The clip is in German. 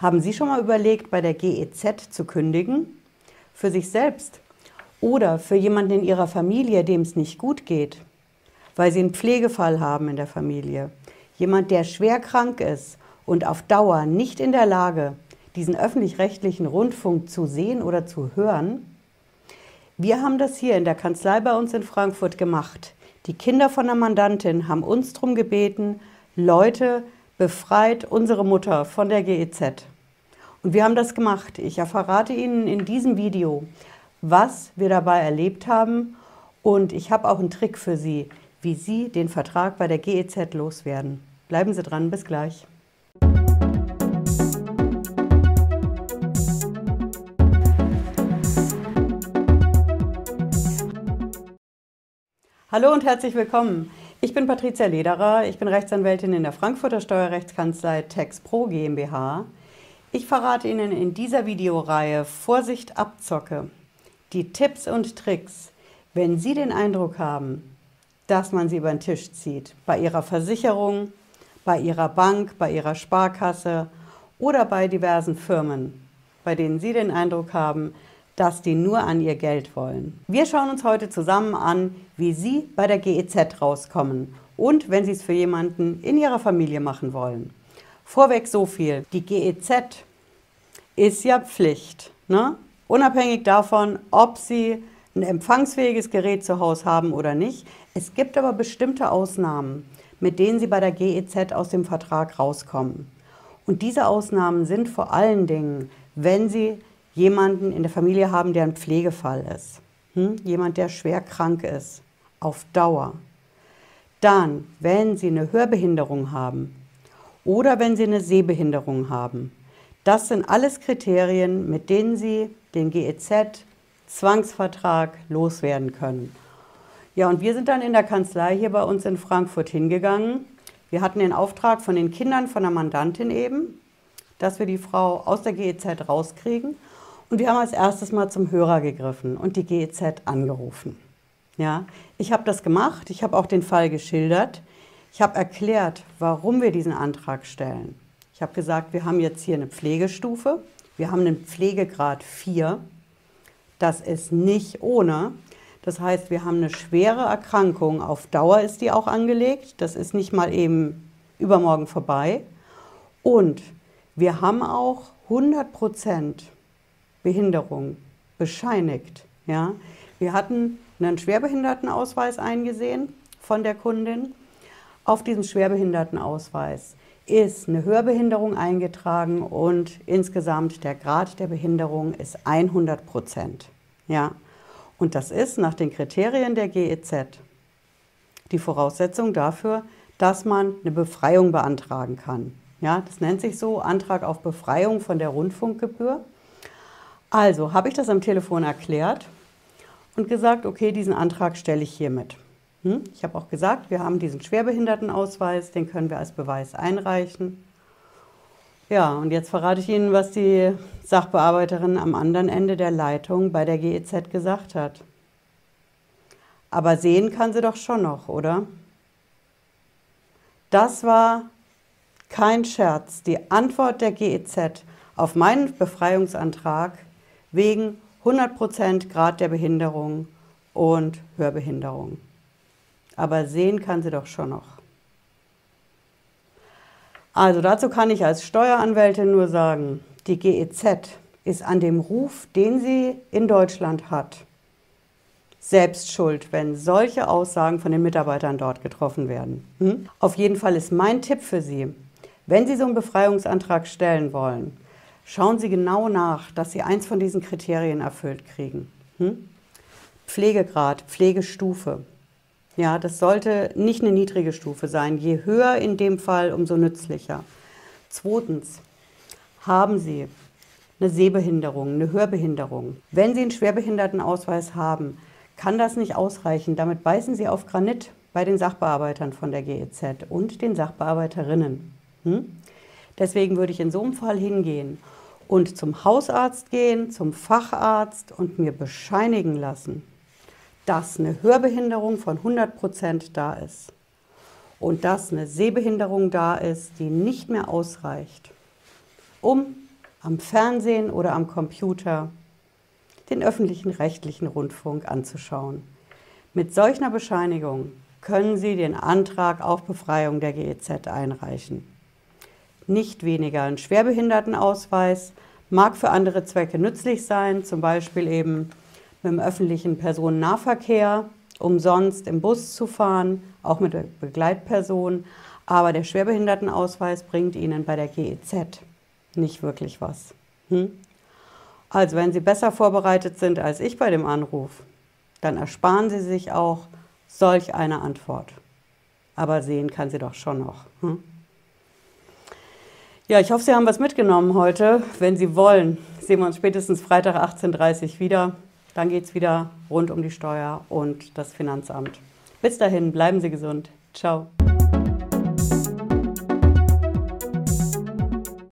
Haben Sie schon mal überlegt, bei der GEZ zu kündigen? Für sich selbst oder für jemanden in Ihrer Familie, dem es nicht gut geht, weil Sie einen Pflegefall haben in der Familie. Jemand, der schwer krank ist und auf Dauer nicht in der Lage, diesen öffentlich-rechtlichen Rundfunk zu sehen oder zu hören. Wir haben das hier in der Kanzlei bei uns in Frankfurt gemacht. Die Kinder von der Mandantin haben uns darum gebeten, Leute, befreit unsere Mutter von der GEZ. Und wir haben das gemacht. Ich verrate Ihnen in diesem Video, was wir dabei erlebt haben. Und ich habe auch einen Trick für Sie, wie Sie den Vertrag bei der GEZ loswerden. Bleiben Sie dran, bis gleich. Hallo und herzlich willkommen. Ich bin Patricia Lederer, ich bin Rechtsanwältin in der Frankfurter Steuerrechtskanzlei TexPro GmbH. Ich verrate Ihnen in dieser Videoreihe Vorsicht Abzocke die Tipps und Tricks, wenn Sie den Eindruck haben, dass man Sie über den Tisch zieht, bei Ihrer Versicherung, bei Ihrer Bank, bei Ihrer Sparkasse oder bei diversen Firmen, bei denen Sie den Eindruck haben, dass die nur an ihr Geld wollen. Wir schauen uns heute zusammen an, wie Sie bei der GEZ rauskommen und wenn Sie es für jemanden in Ihrer Familie machen wollen. Vorweg so viel, die GEZ ist ja Pflicht, ne? unabhängig davon, ob Sie ein empfangsfähiges Gerät zu Hause haben oder nicht. Es gibt aber bestimmte Ausnahmen, mit denen Sie bei der GEZ aus dem Vertrag rauskommen. Und diese Ausnahmen sind vor allen Dingen, wenn Sie jemanden in der Familie haben, der ein Pflegefall ist, hm? jemand, der schwer krank ist, auf Dauer. Dann, wenn Sie eine Hörbehinderung haben oder wenn Sie eine Sehbehinderung haben. Das sind alles Kriterien, mit denen Sie den GEZ-Zwangsvertrag loswerden können. Ja, und wir sind dann in der Kanzlei hier bei uns in Frankfurt hingegangen. Wir hatten den Auftrag von den Kindern von der Mandantin eben, dass wir die Frau aus der GEZ rauskriegen. Und wir haben als erstes mal zum Hörer gegriffen und die GEZ angerufen. Ja, ich habe das gemacht, ich habe auch den Fall geschildert. Ich habe erklärt, warum wir diesen Antrag stellen. Ich habe gesagt, wir haben jetzt hier eine Pflegestufe, wir haben einen Pflegegrad 4. Das ist nicht ohne. Das heißt, wir haben eine schwere Erkrankung. Auf Dauer ist die auch angelegt. Das ist nicht mal eben übermorgen vorbei. Und wir haben auch 100 Prozent Behinderung bescheinigt. Ja? Wir hatten einen Schwerbehindertenausweis eingesehen von der Kundin. Auf diesem Schwerbehindertenausweis ist eine Hörbehinderung eingetragen und insgesamt der Grad der Behinderung ist 100 Prozent. Ja? Und das ist nach den Kriterien der GEZ die Voraussetzung dafür, dass man eine Befreiung beantragen kann. Ja, das nennt sich so Antrag auf Befreiung von der Rundfunkgebühr. Also habe ich das am Telefon erklärt und gesagt, okay, diesen Antrag stelle ich hiermit. Hm? Ich habe auch gesagt, wir haben diesen Schwerbehindertenausweis, den können wir als Beweis einreichen. Ja, und jetzt verrate ich Ihnen, was die Sachbearbeiterin am anderen Ende der Leitung bei der GEZ gesagt hat. Aber sehen kann sie doch schon noch, oder? Das war kein Scherz. Die Antwort der GEZ auf meinen Befreiungsantrag wegen 100% Grad der Behinderung und Hörbehinderung. Aber sehen kann sie doch schon noch. Also dazu kann ich als Steueranwältin nur sagen, die GEZ ist an dem Ruf, den sie in Deutschland hat, selbst schuld, wenn solche Aussagen von den Mitarbeitern dort getroffen werden. Hm? Auf jeden Fall ist mein Tipp für Sie, wenn Sie so einen Befreiungsantrag stellen wollen, Schauen Sie genau nach, dass Sie eins von diesen Kriterien erfüllt kriegen. Hm? Pflegegrad, Pflegestufe. Ja, das sollte nicht eine niedrige Stufe sein. Je höher in dem Fall, umso nützlicher. Zweitens, haben Sie eine Sehbehinderung, eine Hörbehinderung. Wenn Sie einen Schwerbehindertenausweis haben, kann das nicht ausreichen. Damit beißen Sie auf Granit bei den Sachbearbeitern von der GEZ und den Sachbearbeiterinnen. Hm? Deswegen würde ich in so einem Fall hingehen und zum Hausarzt gehen, zum Facharzt und mir bescheinigen lassen, dass eine Hörbehinderung von 100 Prozent da ist und dass eine Sehbehinderung da ist, die nicht mehr ausreicht, um am Fernsehen oder am Computer den öffentlichen rechtlichen Rundfunk anzuschauen. Mit solch einer Bescheinigung können Sie den Antrag auf Befreiung der GEZ einreichen. Nicht weniger ein Schwerbehindertenausweis mag für andere Zwecke nützlich sein, zum Beispiel eben mit dem öffentlichen Personennahverkehr, umsonst im Bus zu fahren, auch mit der Begleitperson. Aber der Schwerbehindertenausweis bringt Ihnen bei der GEZ nicht wirklich was. Hm? Also wenn Sie besser vorbereitet sind als ich bei dem Anruf, dann ersparen Sie sich auch solch eine Antwort. Aber sehen kann sie doch schon noch. Hm? Ja, ich hoffe, Sie haben was mitgenommen heute. Wenn Sie wollen, sehen wir uns spätestens Freitag 18.30 Uhr wieder. Dann geht es wieder rund um die Steuer und das Finanzamt. Bis dahin, bleiben Sie gesund. Ciao.